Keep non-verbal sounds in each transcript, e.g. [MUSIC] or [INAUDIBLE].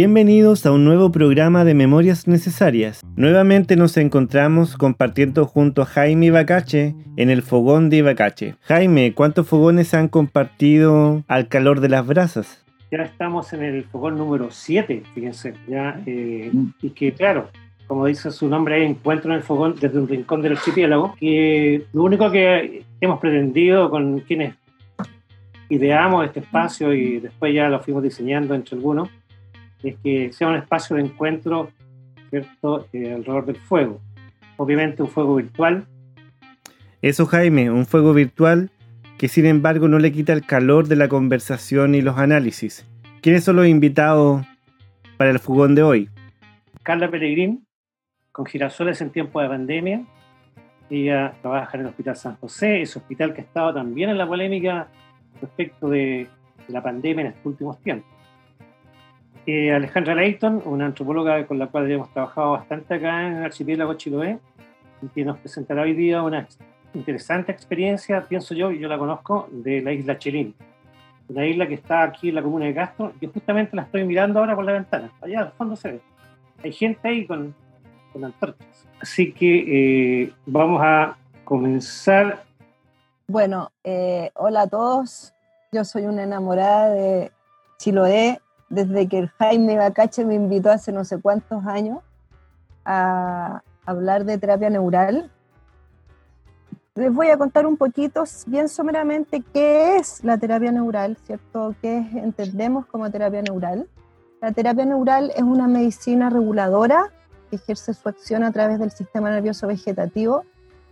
Bienvenidos a un nuevo programa de Memorias Necesarias. Nuevamente nos encontramos compartiendo junto a Jaime Ibacache en el fogón de Ibacache. Jaime, ¿cuántos fogones han compartido al calor de las brasas? Ya estamos en el fogón número 7, fíjense, ya, eh, mm. y que claro, como dice su nombre, encuentro en el fogón desde un rincón del archipiélago, que lo único que hemos pretendido con quienes ideamos este espacio y después ya lo fuimos diseñando entre algunos, es que sea un espacio de encuentro, ¿cierto?, eh, alrededor del fuego. Obviamente un fuego virtual. Eso, Jaime, un fuego virtual que sin embargo no le quita el calor de la conversación y los análisis. ¿Quiénes son los invitados para el fogón de hoy? Carla Peregrín, con girasoles en tiempo de pandemia. Ella trabaja en el Hospital San José, ese hospital que ha estado también en la polémica respecto de la pandemia en estos últimos tiempos. Eh, Alejandra Leighton, una antropóloga con la cual hemos trabajado bastante acá en el archipiélago Chiloé, y que nos presentará hoy día una interesante experiencia, pienso yo, y yo la conozco, de la isla Chelín. Una isla que está aquí en la comuna de Castro, y justamente la estoy mirando ahora por la ventana. Allá al fondo se ve. Hay gente ahí con, con antorchas. Así que eh, vamos a comenzar. Bueno, eh, hola a todos. Yo soy una enamorada de Chiloé desde que el Jaime Bacache me invitó hace no sé cuántos años a hablar de terapia neural. Les voy a contar un poquito, bien someramente, qué es la terapia neural, ¿cierto? ¿Qué entendemos como terapia neural? La terapia neural es una medicina reguladora que ejerce su acción a través del sistema nervioso vegetativo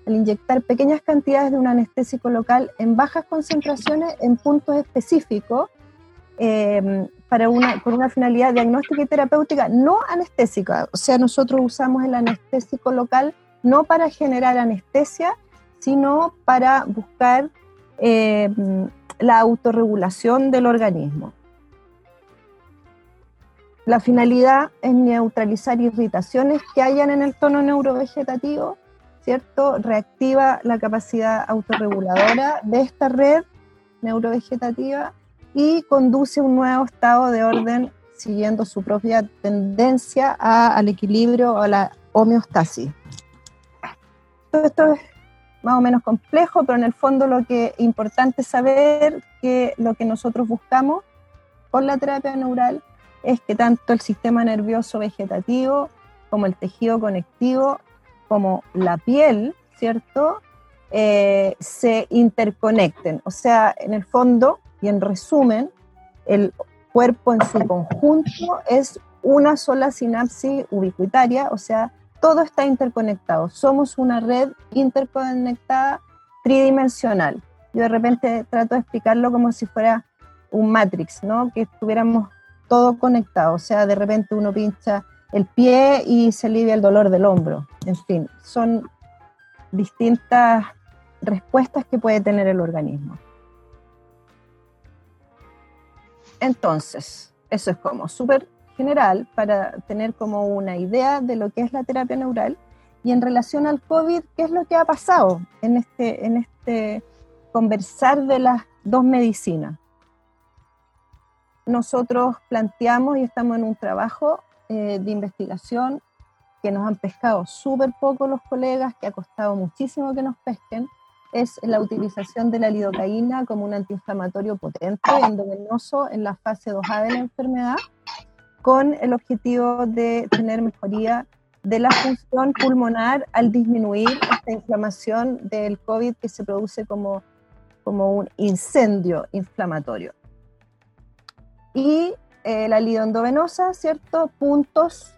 al inyectar pequeñas cantidades de un anestésico local en bajas concentraciones en puntos específicos eh, para una, con una finalidad diagnóstica y terapéutica no anestésica. O sea, nosotros usamos el anestésico local no para generar anestesia, sino para buscar eh, la autorregulación del organismo. La finalidad es neutralizar irritaciones que hayan en el tono neurovegetativo, ¿cierto? Reactiva la capacidad autorreguladora de esta red neurovegetativa y conduce un nuevo estado de orden siguiendo su propia tendencia al equilibrio o a la homeostasis. Todo esto es más o menos complejo, pero en el fondo lo que es importante saber que lo que nosotros buscamos con la terapia neural es que tanto el sistema nervioso vegetativo como el tejido conectivo, como la piel, ¿cierto? Eh, se interconecten. O sea, en el fondo, y en resumen, el cuerpo en su conjunto es una sola sinapsis ubicuitaria, o sea, todo está interconectado. Somos una red interconectada tridimensional. Yo de repente trato de explicarlo como si fuera un matrix, ¿no? Que estuviéramos todo conectado. O sea, de repente uno pincha el pie y se alivia el dolor del hombro. En fin, son distintas respuestas que puede tener el organismo. Entonces, eso es como súper general para tener como una idea de lo que es la terapia neural y en relación al COVID, qué es lo que ha pasado en este, en este conversar de las dos medicinas. Nosotros planteamos y estamos en un trabajo eh, de investigación que nos han pescado súper poco los colegas, que ha costado muchísimo que nos pesquen, es la utilización de la lidocaína como un antiinflamatorio potente endovenoso en la fase 2A de la enfermedad, con el objetivo de tener mejoría de la función pulmonar al disminuir esta inflamación del COVID que se produce como, como un incendio inflamatorio. Y eh, la lidoendovenosa, ¿cierto? Puntos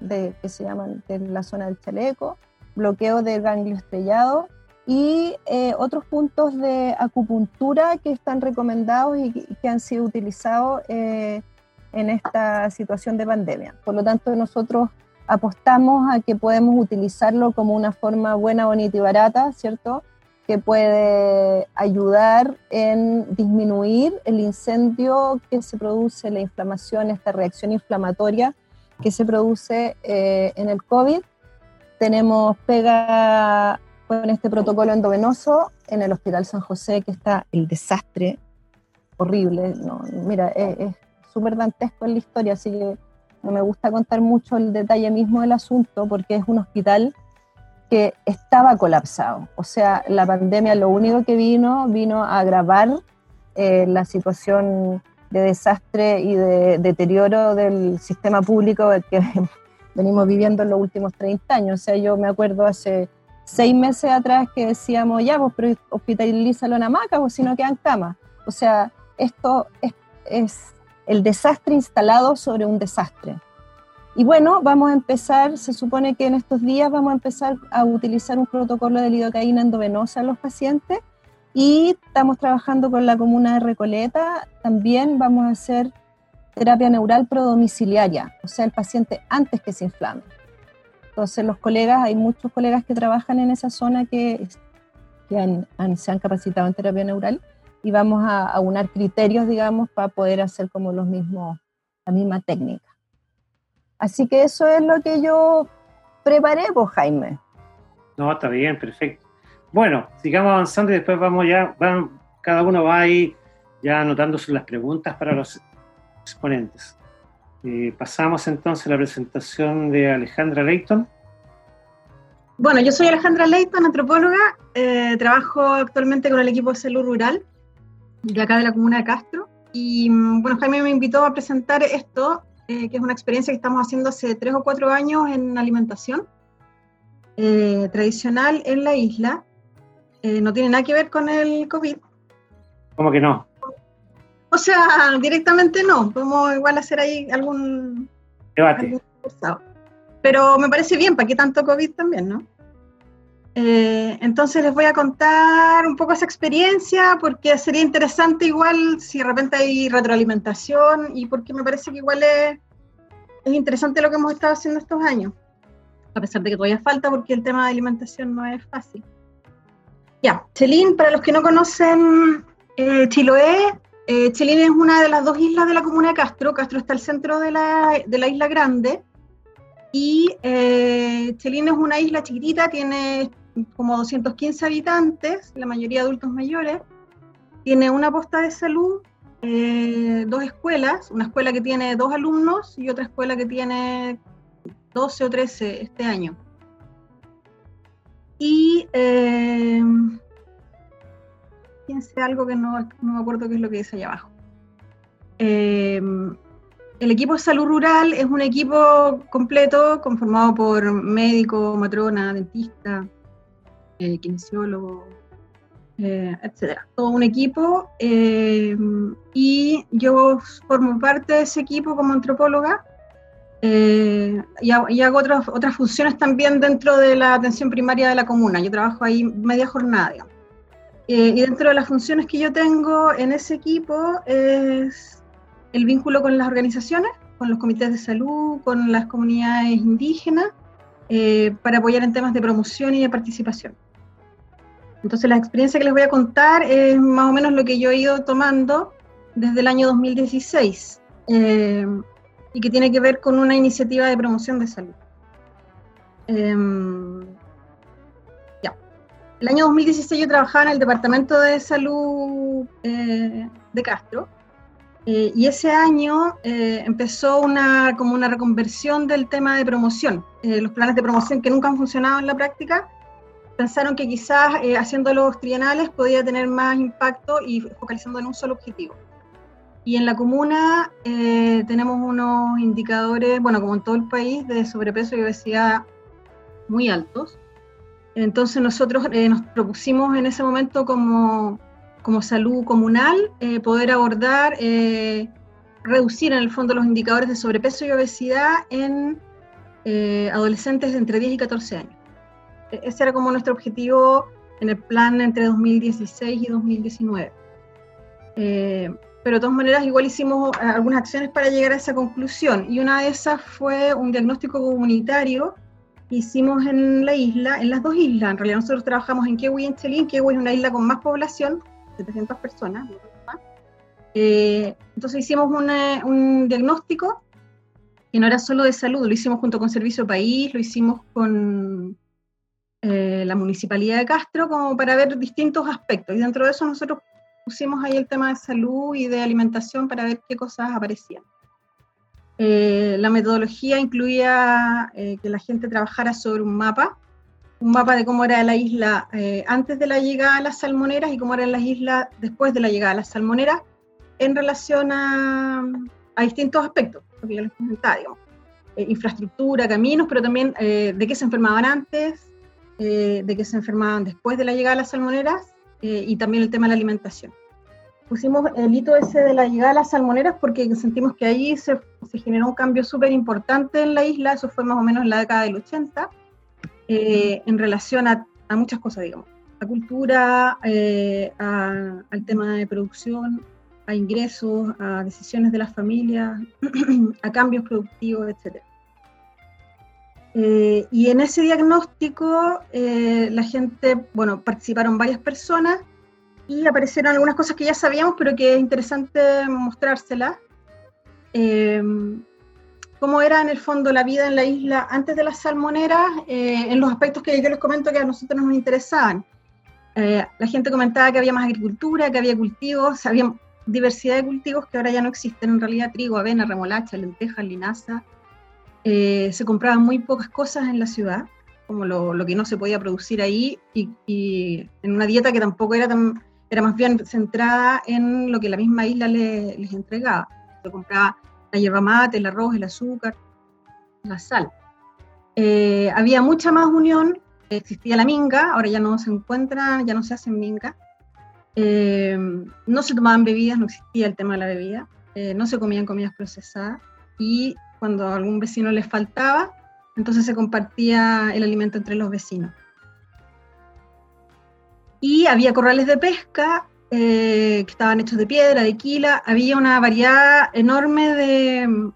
de, que se llaman de la zona del chaleco, bloqueo del ganglio estrellado y eh, otros puntos de acupuntura que están recomendados y que, han sido utilizados eh, en esta situación de pandemia. Por lo tanto, nosotros apostamos a que podemos utilizarlo como una forma buena, bonita y barata, ¿cierto? Que puede ayudar en disminuir el incendio que se produce, la inflamación, esta reacción inflamatoria que se produce eh, en el COVID. Tenemos pega con este protocolo endovenoso en el Hospital San José, que está el desastre horrible. ¿no? Mira, es súper dantesco en la historia, así que no me gusta contar mucho el detalle mismo del asunto porque es un hospital que estaba colapsado. O sea, la pandemia lo único que vino, vino a agravar eh, la situación de desastre y de deterioro del sistema público que [LAUGHS] venimos viviendo en los últimos 30 años. O sea, yo me acuerdo hace seis meses atrás que decíamos, ya, pues, pero hospitalízalo en hamaca, pues si no quedan camas. O sea, esto es, es el desastre instalado sobre un desastre. Y bueno, vamos a empezar, se supone que en estos días vamos a empezar a utilizar un protocolo de lidocaína endovenosa en los pacientes y estamos trabajando con la comuna de Recoleta. También vamos a hacer terapia neural prodomiciliaria, o sea, el paciente antes que se inflame. Entonces los colegas, hay muchos colegas que trabajan en esa zona que, se han capacitado en terapia neural y vamos a, criterios, digamos, para poder hacer como los mismos, la misma técnica. Así que eso es lo que yo preparé, pues Jaime. No, está bien, perfecto. Bueno, sigamos avanzando y después vamos ya, cada uno va ahí ya anotando las preguntas para los exponentes. Eh, pasamos entonces a la presentación de Alejandra Leighton. Bueno, yo soy Alejandra Leighton, antropóloga. Eh, trabajo actualmente con el equipo de salud rural de acá de la comuna de Castro. Y mm, bueno, Jaime me invitó a presentar esto eh, que es una experiencia que estamos haciendo hace tres o cuatro años en alimentación tradicional en la isla. No tiene nada que ver con el COVID. ¿Cómo que no? O sea, directamente no. Podemos igual hacer ahí algún debate. Pero me parece bien, ¿para qué tanto COVID también, no? Eh, entonces les voy a contar un poco esa experiencia porque sería interesante igual si de repente hay retroalimentación y porque me parece que igual es, es interesante lo que hemos estado haciendo estos años, a pesar de que todavía falta porque el tema de alimentación no es fácil. Ya, Chelín, para los que no conocen eh, Chiloé, eh, Chelín es una de las dos islas de la comuna de Castro. Castro está al centro de la, de la isla grande. Y eh, Chelín es una isla chiquitita, tiene como 215 habitantes, la mayoría adultos mayores. Tiene una posta de salud, eh, dos escuelas, una escuela que tiene dos alumnos y otra escuela que tiene 12 o 13 este año. Y eh, fíjense algo que no, no, me acuerdo qué es lo que dice allá abajo. Eh, el equipo de salud rural es un equipo completo conformado por médico, matrona, dentista, eh, kinesiólogo, eh, etcétera. Todo un equipo eh, y yo formo parte de ese equipo como antropóloga y, hago otras, otras funciones también dentro de la atención primaria de la comuna. Yo trabajo ahí media jornada. Y dentro de las funciones que yo tengo en ese equipo es el vínculo con las organizaciones, con los comités de salud, con las comunidades indígenas, para apoyar en temas de promoción y de participación. Entonces la experiencia que les voy a contar es más o menos lo que yo he ido tomando desde el año 2016 eh, y que tiene que ver con una iniciativa de promoción de salud. El año 2016 yo trabajaba en el Departamento de Salud eh, de Castro eh, y ese año empezó una, como una reconversión del tema de promoción. los planes de promoción que nunca han funcionado en la práctica pensaron que quizás eh, haciéndolos trienales podía tener más impacto y focalizando en un solo objetivo. Y en la comuna eh, tenemos unos indicadores, bueno, como en todo el país, de sobrepeso y obesidad muy altos. Entonces nosotros eh, nos propusimos en ese momento como, como salud comunal poder abordar, reducir en el fondo los indicadores de sobrepeso y obesidad en adolescentes de entre 10 y 14 años. E-, ese era como nuestro objetivo en el plan entre 2016 y 2019. Eh, pero de todas maneras igual hicimos eh, algunas acciones para llegar a esa conclusión y una de esas fue un diagnóstico comunitario hicimos en la isla, en las dos islas, en realidad nosotros trabajamos en Kewi y en Chelín, Kewi es una isla con más población, 700 personas, eh, entonces hicimos un diagnóstico que no era solo de salud, lo hicimos junto con Servicio País, lo hicimos con eh, la Municipalidad de Castro como para ver distintos aspectos. Y dentro de eso nosotros pusimos ahí el tema de salud y de alimentación para ver qué cosas aparecían. Eh, la metodología incluía eh, que la gente trabajara sobre un mapa, un mapa de cómo era la isla eh, antes de la llegada a las salmoneras y cómo eran las islas después de la llegada a las salmoneras en relación a, distintos aspectos, lo que yo les comentaba, digamos. infraestructura, caminos, pero también de qué se enfermaban antes, de qué se enfermaban después de la llegada a las salmoneras y también el tema de la alimentación pusimos el hito ese de la llegada a las salmoneras porque sentimos que ahí se, se generó un cambio súper importante en la isla, eso fue más o menos en la década del 80, eh, en relación a, a, muchas cosas, digamos, a cultura, eh, a, al tema de producción, a ingresos, a decisiones de las familias, [CLEARS THROAT] a cambios productivos, etc. Eh, y en ese diagnóstico la gente, bueno, participaron varias personas, y aparecieron algunas cosas que ya sabíamos, pero que es interesante mostrárselas. Eh, cómo era en el fondo la vida en la isla antes de las salmoneras, eh, en los aspectos que yo les comento que a nosotros nos interesaban. Eh, la gente comentaba que había más agricultura, que había cultivos, había diversidad de cultivos que ahora ya no existen, en realidad trigo, avena, remolacha, lentejas, linaza. se compraban muy pocas cosas en la ciudad, como lo, lo que no se podía producir ahí, y, y, en una dieta que tampoco era tan era más bien centrada en lo que la misma isla les entregaba. Se compraba la hierba mate, el arroz, el azúcar, la sal. Eh, había mucha más unión, existía la minga, ahora ya no se encuentran, ya no se hacen minga. Eh, no se tomaban bebidas, no existía el tema de la bebida, eh, no se comían comidas procesadas y cuando a algún vecino les faltaba, entonces se compartía el alimento entre los vecinos y había corrales de pesca eh, que estaban hechos de piedra, de quila, había una variedad enorme de,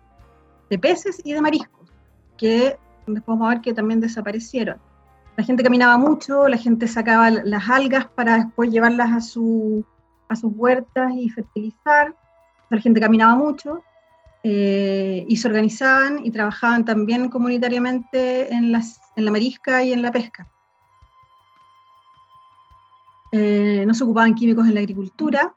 de peces y de mariscos, que después vamos a ver que también desaparecieron. La gente caminaba mucho, la gente sacaba las algas para después llevarlas a, su, a sus huertas y fertilizar. La gente caminaba mucho eh, y se organizaban y trabajaban también comunitariamente en, las, en la marisca y en la pesca. Eh, no se ocupaban químicos en la agricultura,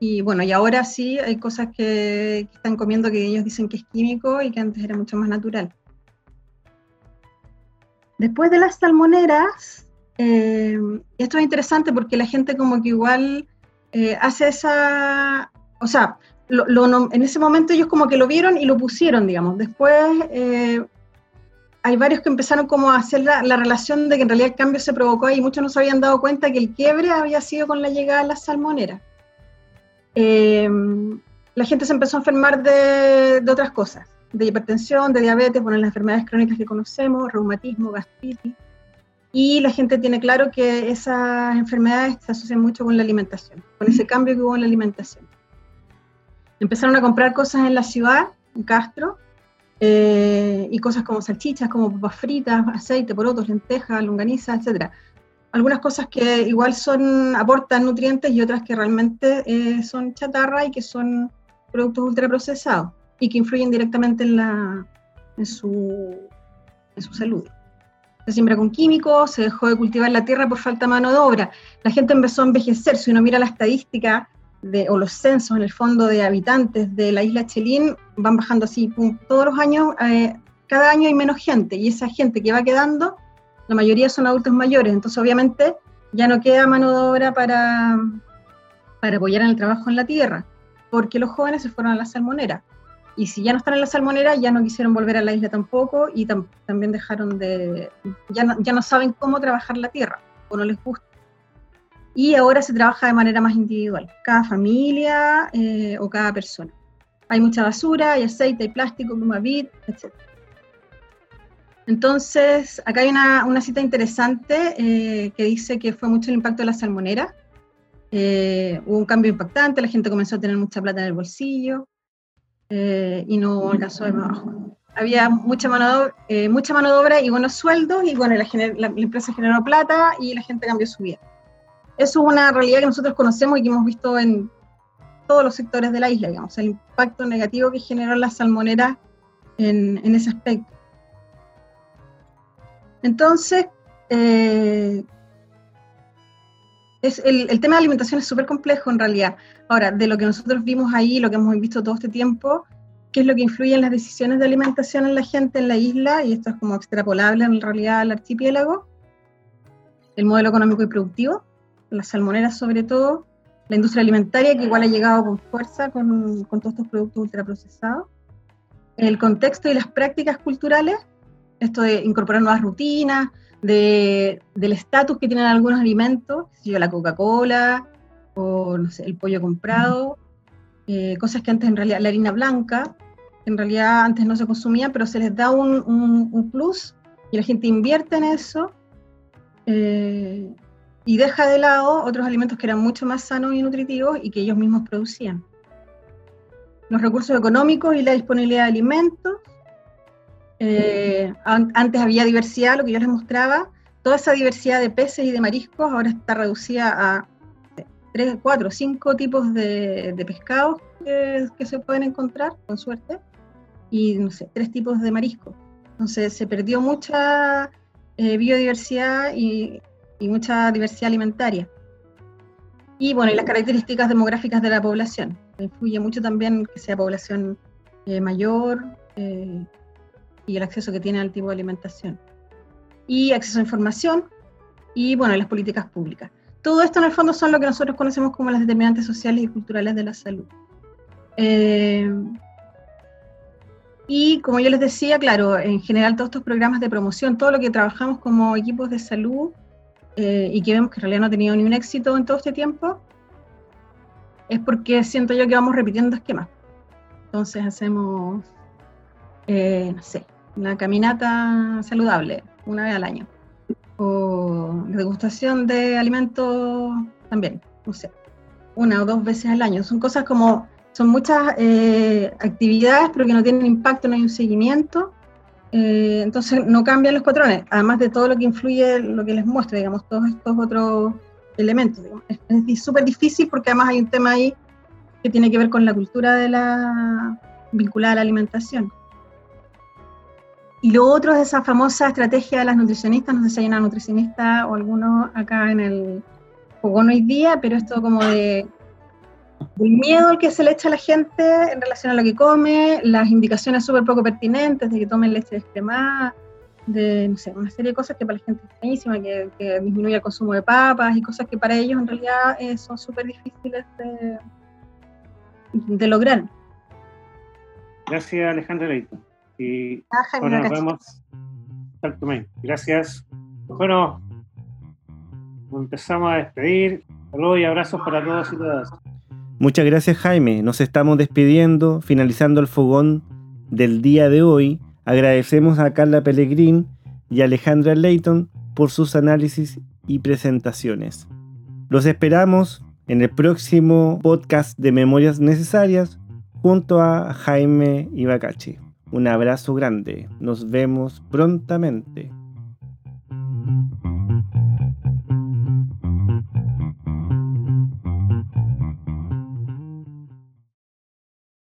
y bueno, y ahora sí hay cosas que, están comiendo que ellos dicen que es químico y que antes era mucho más natural. Después de las salmoneras, eh, esto es interesante porque la gente como que igual eh, hace esa, o sea, en ese momento ellos como que lo vieron y lo pusieron, digamos. Después hay varios que empezaron como a hacer la, relación de que en realidad el cambio se provocó y muchos no se habían dado cuenta que el quiebre había sido con la llegada de las salmoneras. Eh, la gente se empezó a enfermar de, otras cosas, de hipertensión, de diabetes, bueno, las enfermedades crónicas que conocemos, reumatismo, gastritis, y la gente tiene claro que esas enfermedades se asocian mucho con la alimentación, con ese cambio que hubo en la alimentación. Empezaron a comprar cosas en la ciudad, en Castro, eh, y cosas como salchichas, como papas fritas, aceite, porotos, lentejas, longaniza, etc. Algunas cosas que igual son, aportan nutrientes y otras que realmente eh, son chatarra y que son productos ultraprocesados y que influyen directamente en, la, en, su, en su salud. Se siembra con químicos, se dejó de cultivar la tierra por falta de mano de obra. La gente empezó a envejecer. Si uno mira la estadística o los censos en el fondo de habitantes de la isla Chelín van bajando así todos los años, eh, cada año hay menos gente y esa gente que va quedando, la mayoría son adultos mayores, entonces obviamente ya no queda mano de obra para, para apoyar en el trabajo en la tierra, porque los jóvenes se fueron a la salmonera. Y si ya no están en la salmonera, ya no quisieron volver a la isla tampoco y también dejaron de, ya ya no saben cómo trabajar la tierra o no les gusta y ahora se trabaja de manera más individual, cada familia eh, o cada persona. Hay mucha basura, hay aceite, hay plástico, vid, etc. Entonces, acá hay una, cita interesante eh, que dice que fue mucho el impacto de la salmonera. Eh, hubo un cambio impactante, la gente comenzó a tener mucha plata en el bolsillo y no alcanzó de abajo. Había mucha mano, de, mucha mano de obra y buenos sueldos y bueno, la, la empresa generó plata y la gente cambió su vida. Es una realidad que nosotros conocemos y que hemos visto en todos los sectores de la isla, digamos, el impacto negativo que generó la salmonera en, ese aspecto. Entonces, eh, es el, tema de alimentación es súper complejo en realidad. Ahora, de lo que nosotros vimos ahí, lo que hemos visto todo este tiempo, qué es lo que influye en las decisiones de alimentación en la gente en la isla, y esto es como extrapolable en realidad al archipiélago, el modelo económico y productivo, las salmoneras sobre todo, la industria alimentaria que igual ha llegado con fuerza con, con todos estos productos ultraprocesados, el contexto y las prácticas culturales, esto de incorporar nuevas rutinas, de, del estatus que tienen algunos alimentos, yo, la Coca-Cola o el pollo comprado, eh, cosas que antes en realidad, la harina blanca, en realidad antes no se consumía, pero se les da un, un, plus y la gente invierte en eso eh, y deja de lado otros alimentos que eran mucho más sanos y nutritivos y que ellos mismos producían. Los recursos económicos y la disponibilidad de alimentos, eh, antes había diversidad, lo que yo les mostraba, toda esa diversidad de peces y de mariscos ahora está reducida a tres, cuatro, cinco tipos de, pescados que, se pueden encontrar, con suerte, y no sé, tres tipos de mariscos. Entonces se perdió mucha eh, biodiversidad y, mucha diversidad alimentaria. Y bueno, y las características demográficas de la población. Influye mucho también que sea población eh, mayor, y el acceso que tiene al tipo de alimentación. Y acceso a información y, bueno, las políticas públicas. Todo esto en el fondo son lo que nosotros conocemos como las determinantes sociales y culturales de la salud. Eh, y como yo les decía, claro, en general todos estos programas de promoción, todo lo que trabajamos como equipos de salud eh, y que vemos que en realidad no ha tenido ni un éxito en todo este tiempo, es porque siento yo que vamos repitiendo esquemas. Entonces hacemos, eh, no sé, una caminata saludable una vez al año. O degustación de alimentos también, no sé, una o dos veces al año. Son cosas como, son muchas eh, actividades, pero que no tienen impacto, no hay un seguimiento. Eh, entonces no cambian los patrones, además de todo lo que influye, lo que les muestro, digamos, todos estos otros elementos. Es súper difícil porque además hay un tema ahí que tiene que ver con la cultura de la vinculada a la alimentación. Y lo otro es esa famosa estrategia de las nutricionistas, no sé si hay una nutricionista o alguno acá en el fogón hoy día, pero esto como de del miedo al que se le echa a la gente en relación a lo que come, las indicaciones súper poco pertinentes de que tomen leche descremada, de no sé, una serie de cosas que para la gente es buenísima, que, disminuye el consumo de papas y cosas que para ellos en realidad eh, son súper difíciles de, de, lograr. Gracias Alejandra Leito. Y bueno, nos vemos. Gracias. Bueno, empezamos a despedir. Saludos y abrazos para todos y todas. Muchas gracias Jaime. Nos estamos despidiendo, finalizando el fogón del día de hoy. Agradecemos a Carla Pellegrín y Alejandra Leighton por sus análisis y presentaciones. Los esperamos en el próximo podcast de Memorias Necesarias junto a Jaime Ibacachi. Un abrazo grande. Nos vemos prontamente.